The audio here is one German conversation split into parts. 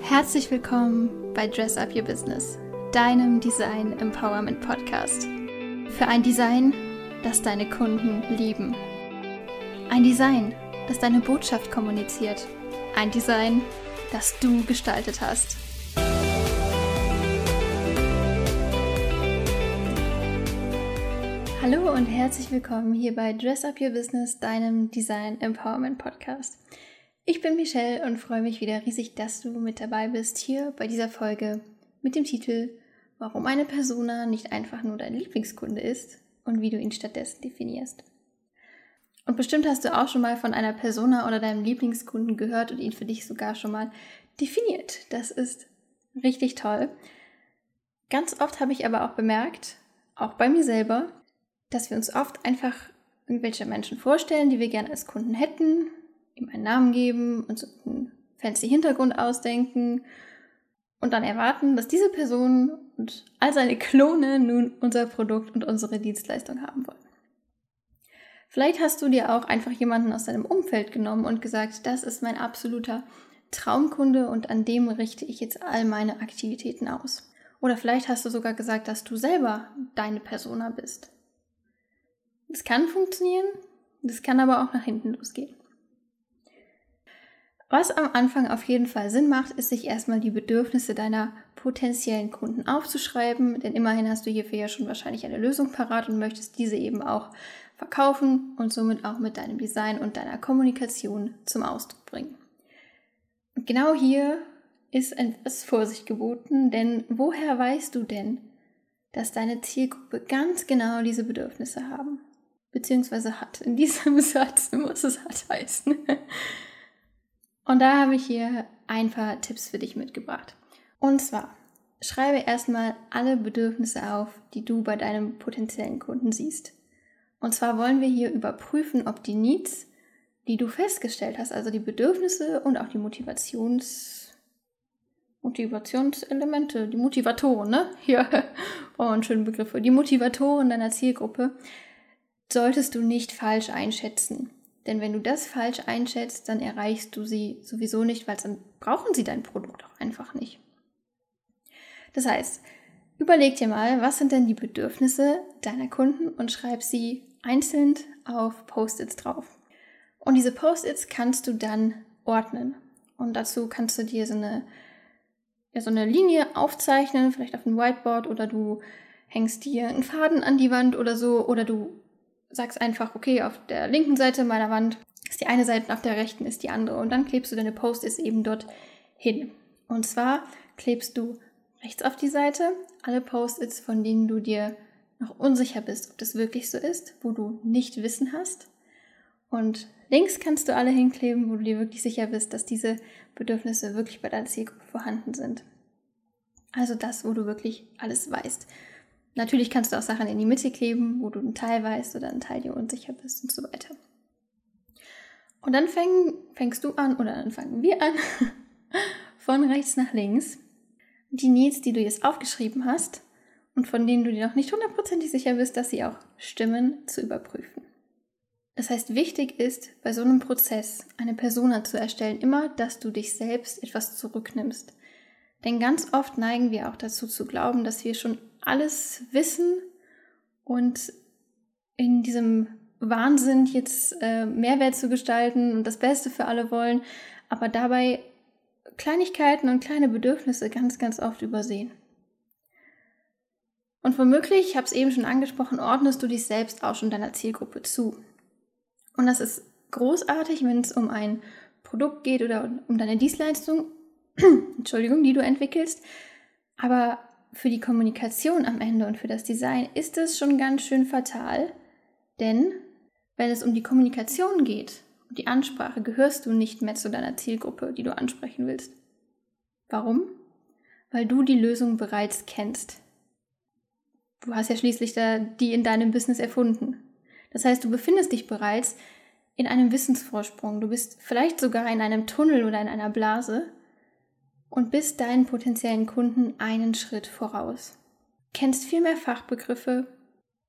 Herzlich willkommen bei Dress Up Your Business, deinem Design Empowerment Podcast. Für ein Design, das deine Kunden lieben. Ein Design, das deine Botschaft kommuniziert. Ein Design, das du gestaltet hast. Hallo und herzlich willkommen hier bei Dress Up Your Business, deinem Design Empowerment Podcast. Ich bin Michelle und freue mich wieder riesig, dass du mit dabei bist hier bei dieser Folge mit dem Titel Warum eine Persona nicht einfach nur dein Lieblingskunde ist und wie du ihn stattdessen definierst. Und bestimmt hast du auch schon mal von einer Persona oder deinem Lieblingskunden gehört und ihn für dich sogar schon mal definiert. Das ist richtig toll. Ganz oft habe ich aber auch bemerkt, auch bei mir selber, dass wir uns oft einfach irgendwelche Menschen vorstellen, die wir gerne als Kunden hätten ihm einen Namen geben, uns einen fancy Hintergrund ausdenken und dann erwarten, dass diese Person und all seine Klone nun unser Produkt und unsere Dienstleistung haben wollen. Vielleicht hast du dir auch einfach jemanden aus deinem Umfeld genommen und gesagt, das ist mein absoluter Traumkunde und an dem richte ich jetzt all meine Aktivitäten aus. Oder vielleicht hast du sogar gesagt, dass du selber deine Persona bist. Das kann funktionieren, das kann aber auch nach hinten losgehen. Was am Anfang auf jeden Fall Sinn macht, ist sich erstmal die Bedürfnisse deiner potenziellen Kunden aufzuschreiben, denn immerhin hast du hierfür ja schon wahrscheinlich eine Lösung parat und möchtest diese eben auch verkaufen und somit auch mit deinem Design und deiner Kommunikation zum Ausdruck bringen. Und genau hier ist etwas Vorsicht geboten, denn woher weißt du denn, dass deine Zielgruppe ganz genau diese Bedürfnisse haben? Beziehungsweise hat. In diesem Satz muss es halt heißen. Und da habe ich hier ein paar Tipps für dich mitgebracht. Und zwar, schreibe erstmal alle Bedürfnisse auf, die du bei deinem potenziellen Kunden siehst. Und zwar wollen wir hier überprüfen, ob die Needs, die du festgestellt hast, also die Bedürfnisse und auch die Motivations Motivationselemente, die Motivatoren, ne? Ja, oh, schöne Begriffe. Die Motivatoren deiner Zielgruppe solltest du nicht falsch einschätzen. Denn wenn du das falsch einschätzt, dann erreichst du sie sowieso nicht, weil dann brauchen sie dein Produkt auch einfach nicht. Das heißt, überleg dir mal, was sind denn die Bedürfnisse deiner Kunden und schreib sie einzeln auf Post-its drauf. Und diese Post-its kannst du dann ordnen. Und dazu kannst du dir so eine, ja, so eine Linie aufzeichnen, vielleicht auf ein Whiteboard oder du hängst dir einen Faden an die Wand oder so oder du sagst einfach, okay, auf der linken Seite meiner Wand ist die eine Seite und auf der rechten ist die andere. Und dann klebst du deine Post-its eben dort hin. Und zwar klebst du rechts auf die Seite alle Post-its, von denen du dir noch unsicher bist, ob das wirklich so ist, wo du nicht Wissen hast. Und links kannst du alle hinkleben, wo du dir wirklich sicher bist, dass diese Bedürfnisse wirklich bei deiner Zielgruppe vorhanden sind. Also das, wo du wirklich alles weißt. Natürlich kannst du auch Sachen in die Mitte kleben, wo du einen Teil weißt oder einen Teil dir unsicher bist und so weiter. Und dann fäng, fängst du an, oder dann fangen wir an, von rechts nach links, die Needs, die du jetzt aufgeschrieben hast und von denen du dir noch nicht hundertprozentig sicher bist, dass sie auch stimmen, zu überprüfen. Das heißt, wichtig ist bei so einem Prozess, eine Persona zu erstellen, immer, dass du dich selbst etwas zurücknimmst. Denn ganz oft neigen wir auch dazu zu glauben, dass wir schon alles wissen und in diesem Wahnsinn jetzt äh, Mehrwert zu gestalten und das Beste für alle wollen, aber dabei Kleinigkeiten und kleine Bedürfnisse ganz, ganz oft übersehen. Und womöglich, ich habe es eben schon angesprochen, ordnest du dich selbst auch schon deiner Zielgruppe zu. Und das ist großartig, wenn es um ein Produkt geht oder um deine Dienstleistung, Entschuldigung, die du entwickelst. Aber für die Kommunikation am Ende und für das Design ist es schon ganz schön fatal, denn wenn es um die Kommunikation geht und die Ansprache, gehörst du nicht mehr zu deiner Zielgruppe, die du ansprechen willst. Warum? Weil du die Lösung bereits kennst. Du hast ja schließlich da die in deinem Business erfunden. Das heißt, du befindest dich bereits in einem Wissensvorsprung. Du bist vielleicht sogar in einem Tunnel oder in einer Blase und bist deinen potenziellen Kunden einen Schritt voraus. Kennst viel mehr Fachbegriffe,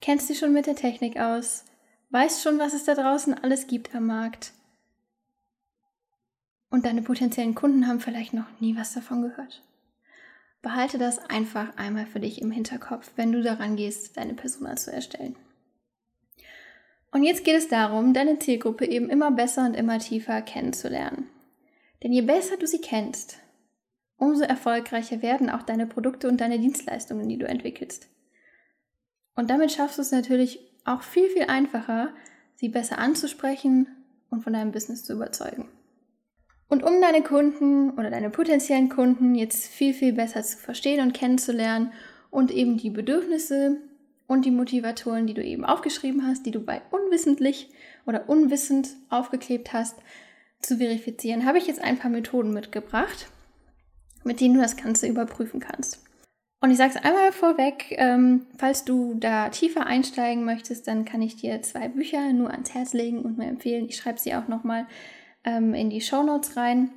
kennst dich schon mit der Technik aus, weißt schon, was es da draußen alles gibt am Markt. und deine potenziellen Kunden haben vielleicht noch nie was davon gehört. Behalte das einfach einmal für dich im Hinterkopf, wenn du daran gehst, deine Persona zu erstellen. Und jetzt geht es darum, deine Zielgruppe eben immer besser und immer tiefer kennenzulernen. Denn je besser du sie kennst, umso erfolgreicher werden auch deine Produkte und deine Dienstleistungen, die du entwickelst. Und damit schaffst du es natürlich auch viel, viel einfacher, sie besser anzusprechen und von deinem Business zu überzeugen. Und um deine Kunden oder deine potenziellen Kunden jetzt viel, viel besser zu verstehen und kennenzulernen und eben die Bedürfnisse und die Motivatoren, die du eben aufgeschrieben hast, die du bei unwissentlich oder unwissend aufgeklebt hast, zu verifizieren, habe ich jetzt ein paar Methoden mitgebracht, mit denen du das Ganze überprüfen kannst. Und ich sage es einmal vorweg, ähm, falls du da tiefer einsteigen möchtest, dann kann ich dir zwei Bücher nur ans Herz legen und mir empfehlen. Ich schreibe sie auch nochmal ähm, in die Show Notes rein.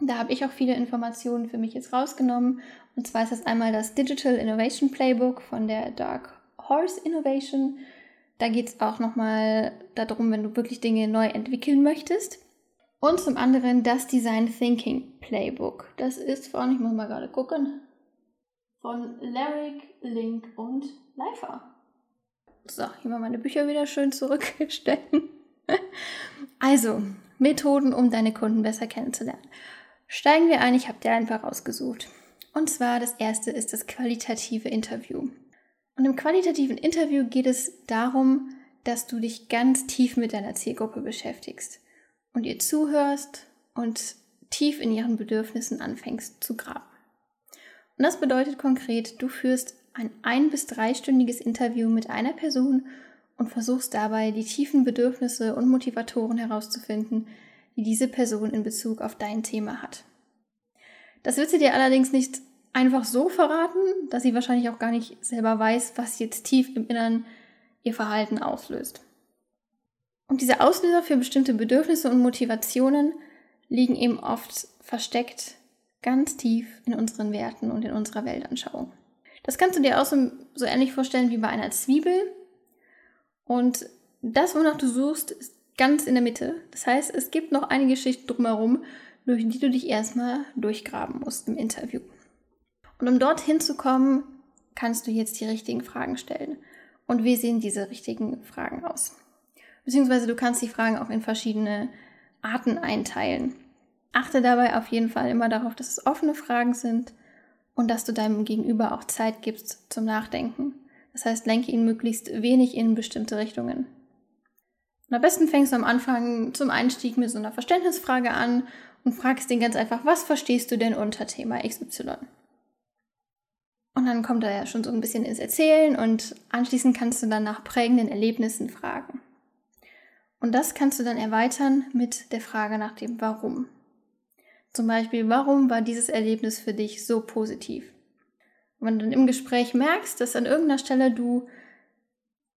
Da habe ich auch viele Informationen für mich jetzt rausgenommen. Und zwar ist das einmal das Digital Innovation Playbook von der Dark Horse Innovation. Da geht es auch nochmal darum, wenn du wirklich Dinge neu entwickeln möchtest. Und zum anderen das Design Thinking Playbook. Das ist von, ich muss mal gerade gucken, von Lyric, Link und Leifer. So, hier mal meine Bücher wieder schön zurückstellen. also, Methoden, um deine Kunden besser kennenzulernen. Steigen wir ein, ich habe dir ein paar rausgesucht. Und zwar das erste ist das qualitative Interview. Und im qualitativen Interview geht es darum, dass du dich ganz tief mit deiner Zielgruppe beschäftigst und ihr zuhörst und tief in ihren Bedürfnissen anfängst zu graben. Und das bedeutet konkret, du führst ein ein- bis dreistündiges Interview mit einer Person und versuchst dabei, die tiefen Bedürfnisse und Motivatoren herauszufinden, die diese Person in Bezug auf dein Thema hat. Das wird sie dir allerdings nicht einfach so verraten, dass sie wahrscheinlich auch gar nicht selber weiß, was jetzt tief im Innern ihr Verhalten auslöst. Und diese Auslöser für bestimmte Bedürfnisse und Motivationen liegen eben oft versteckt ganz tief in unseren Werten und in unserer Weltanschauung. Das kannst du dir auch so, so ähnlich vorstellen wie bei einer Zwiebel. Und das, wonach du suchst, ist ganz in der Mitte. Das heißt, es gibt noch einige Schichten drumherum, durch die du dich erstmal durchgraben musst im Interview. Und um dorthin zu kommen, kannst du jetzt die richtigen Fragen stellen. Und wie sehen diese richtigen Fragen aus? Beziehungsweise du kannst die Fragen auch in verschiedene Arten einteilen. Achte dabei auf jeden Fall immer darauf, dass es offene Fragen sind und dass du deinem Gegenüber auch Zeit gibst zum Nachdenken. Das heißt, lenke ihn möglichst wenig in bestimmte Richtungen. Und am besten fängst du am Anfang zum Einstieg mit so einer Verständnisfrage an und fragst ihn ganz einfach, was verstehst du denn unter Thema XY? Und dann kommt er ja schon so ein bisschen ins Erzählen und anschließend kannst du dann nach prägenden Erlebnissen fragen. Und das kannst du dann erweitern mit der Frage nach dem Warum. Zum Beispiel, warum war dieses Erlebnis für dich so positiv? Und wenn du dann im Gespräch merkst, dass an irgendeiner Stelle du,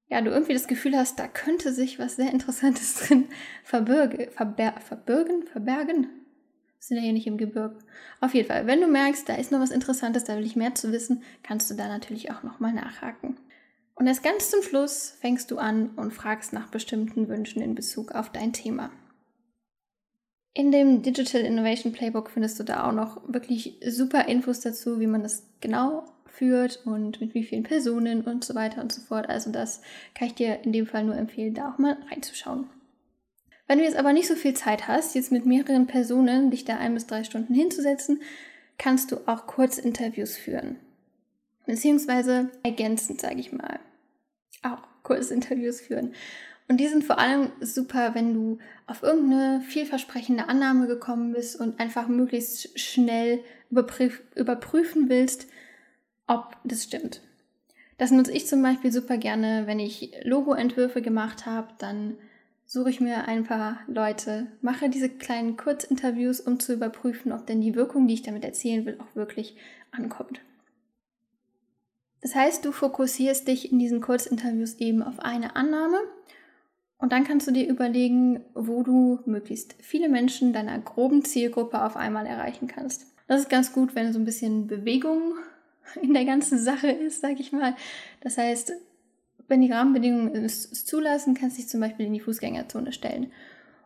ja, du irgendwie das Gefühl hast, da könnte sich was sehr Interessantes drin verbirge, verber, verbirgen, verbergen, sind ja hier nicht im Gebirge. Auf jeden Fall, wenn du merkst, da ist noch was Interessantes, da will ich mehr zu wissen, kannst du da natürlich auch nochmal nachhaken. Und erst ganz zum Schluss fängst du an und fragst nach bestimmten Wünschen in Bezug auf dein Thema. In dem Digital Innovation Playbook findest du da auch noch wirklich super Infos dazu, wie man das genau führt und mit wie vielen Personen und so weiter und so fort. Also das kann ich dir in dem Fall nur empfehlen, da auch mal reinzuschauen. Wenn du jetzt aber nicht so viel Zeit hast, jetzt mit mehreren Personen dich da ein bis drei Stunden hinzusetzen, kannst du auch Kurzinterviews führen. Beziehungsweise ergänzend, sage ich mal. Auch Kurzinterviews führen. Und die sind vor allem super, wenn du auf irgendeine vielversprechende Annahme gekommen bist und einfach möglichst schnell überprüf überprüfen willst, ob das stimmt. Das nutze ich zum Beispiel super gerne, wenn ich Logoentwürfe gemacht habe, dann suche ich mir ein paar Leute, mache diese kleinen Kurzinterviews, um zu überprüfen, ob denn die Wirkung, die ich damit erzählen will, auch wirklich ankommt. Das heißt, du fokussierst dich in diesen Kurzinterviews eben auf eine Annahme und dann kannst du dir überlegen, wo du möglichst viele Menschen deiner groben Zielgruppe auf einmal erreichen kannst. Das ist ganz gut, wenn so ein bisschen Bewegung in der ganzen Sache ist, sag ich mal. Das heißt, wenn die Rahmenbedingungen es, zulassen, kannst du dich zum Beispiel in die Fußgängerzone stellen.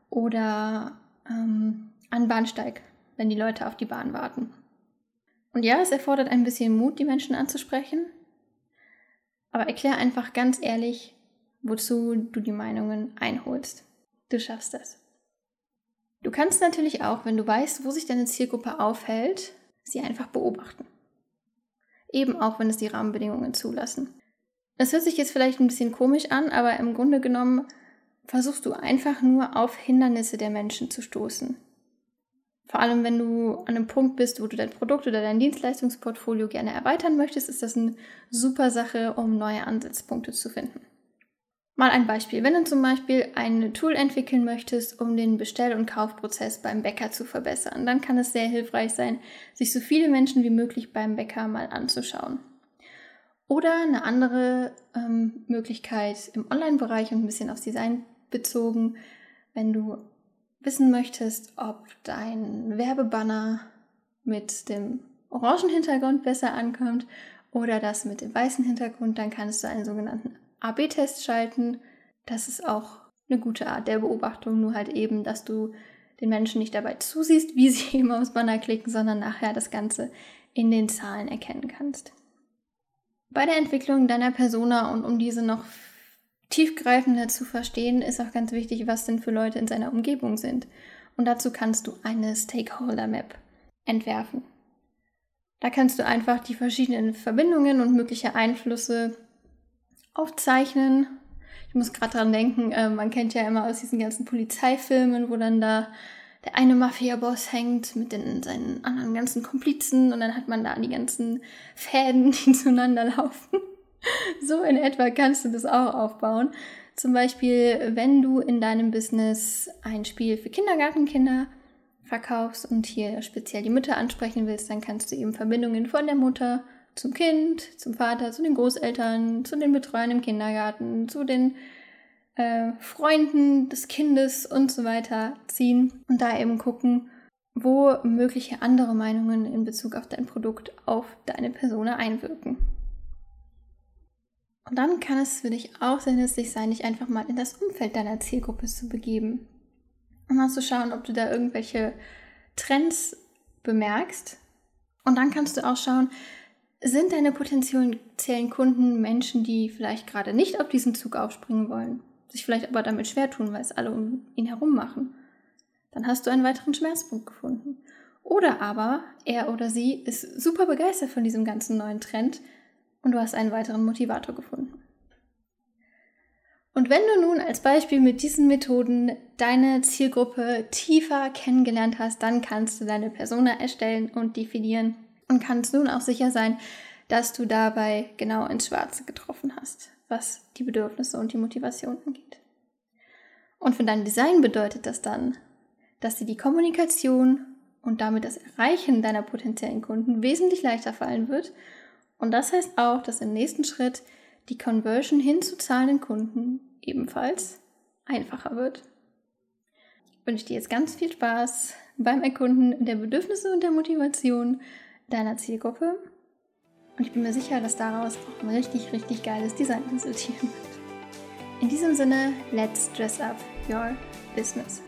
Oder ähm, an Bahnsteig, wenn die Leute auf die Bahn warten. Und ja, es erfordert ein bisschen Mut, die Menschen anzusprechen. Aber erklär einfach ganz ehrlich, wozu du die Meinungen einholst. Du schaffst das. Du kannst natürlich auch, wenn du weißt, wo sich deine Zielgruppe aufhält, sie einfach beobachten. Eben auch, wenn es die Rahmenbedingungen zulassen. Das hört sich jetzt vielleicht ein bisschen komisch an, aber im Grunde genommen versuchst du einfach nur auf Hindernisse der Menschen zu stoßen. Vor allem, wenn du an einem Punkt bist, wo du dein Produkt oder dein Dienstleistungsportfolio gerne erweitern möchtest, ist das eine super Sache, um neue Ansatzpunkte zu finden. Mal ein Beispiel. Wenn du zum Beispiel ein Tool entwickeln möchtest, um den Bestell- und Kaufprozess beim Bäcker zu verbessern, dann kann es sehr hilfreich sein, sich so viele Menschen wie möglich beim Bäcker mal anzuschauen. Oder eine andere ähm, Möglichkeit im Online-Bereich und ein bisschen aufs Design bezogen, wenn du wissen möchtest, ob dein Werbebanner mit dem orangen Hintergrund besser ankommt oder das mit dem weißen Hintergrund, dann kannst du einen sogenannten AB-Test schalten. Das ist auch eine gute Art der Beobachtung, nur halt eben, dass du den Menschen nicht dabei zusiehst, wie sie eben aufs Banner klicken, sondern nachher das Ganze in den Zahlen erkennen kannst. Bei der Entwicklung deiner Persona und um diese noch tiefgreifender zu verstehen, ist auch ganz wichtig, was denn für Leute in seiner Umgebung sind. Und dazu kannst du eine Stakeholder Map entwerfen. Da kannst du einfach die verschiedenen Verbindungen und mögliche Einflüsse aufzeichnen. Ich muss gerade dran denken, äh, man kennt ja immer aus diesen ganzen Polizeifilmen, wo dann da der eine Mafia-Boss hängt mit den, seinen anderen ganzen Komplizen und dann hat man da die ganzen Fäden, die zueinander laufen. so in etwa kannst du das auch aufbauen. Zum Beispiel, wenn du in deinem Business ein Spiel für Kindergartenkinder verkaufst und hier speziell die Mütter ansprechen willst, dann kannst du eben Verbindungen von der Mutter zum Kind, zum Vater, zu den Großeltern, zu den Betreuern im Kindergarten, zu den äh, Freunden des Kindes und so weiter ziehen und da eben gucken, wo mögliche andere Meinungen in Bezug auf dein Produkt auf deine Persona einwirken. Und dann kann es für dich auch sehr nützlich sein, dich einfach mal in das Umfeld deiner Zielgruppe zu begeben. Und mal zu schauen, ob du da irgendwelche Trends bemerkst. Und dann kannst du auch schauen, sind deine potenziellen Kunden Menschen, die vielleicht gerade nicht auf diesen Zug aufspringen wollen, sich vielleicht aber damit schwer tun, weil es alle um ihn herum machen? Dann hast du einen weiteren Schmerzpunkt gefunden. Oder aber er oder sie ist super begeistert von diesem ganzen neuen Trend und du hast einen weiteren Motivator gefunden. Und wenn du nun als Beispiel mit diesen Methoden deine Zielgruppe tiefer kennengelernt hast, dann kannst du deine Persona erstellen und definieren und kannst nun auch sicher sein, dass du dabei genau ins Schwarze getroffen hast, was die Bedürfnisse und die Motivation angeht. Und für dein Design bedeutet das dann, dass dir die Kommunikation und damit das Erreichen deiner potenziellen Kunden wesentlich leichter fallen wird. Und das heißt auch, dass im nächsten Schritt die Conversion hin zu zahlenden Kunden ebenfalls einfacher wird. Ich wünsche dir jetzt ganz viel Spaß beim Erkunden der Bedürfnisse und der Motivation deiner Zielgruppe. Und ich bin mir sicher, dass daraus auch ein richtig, richtig geiles Design resultieren wird. In diesem Sinne, let's dress up your business.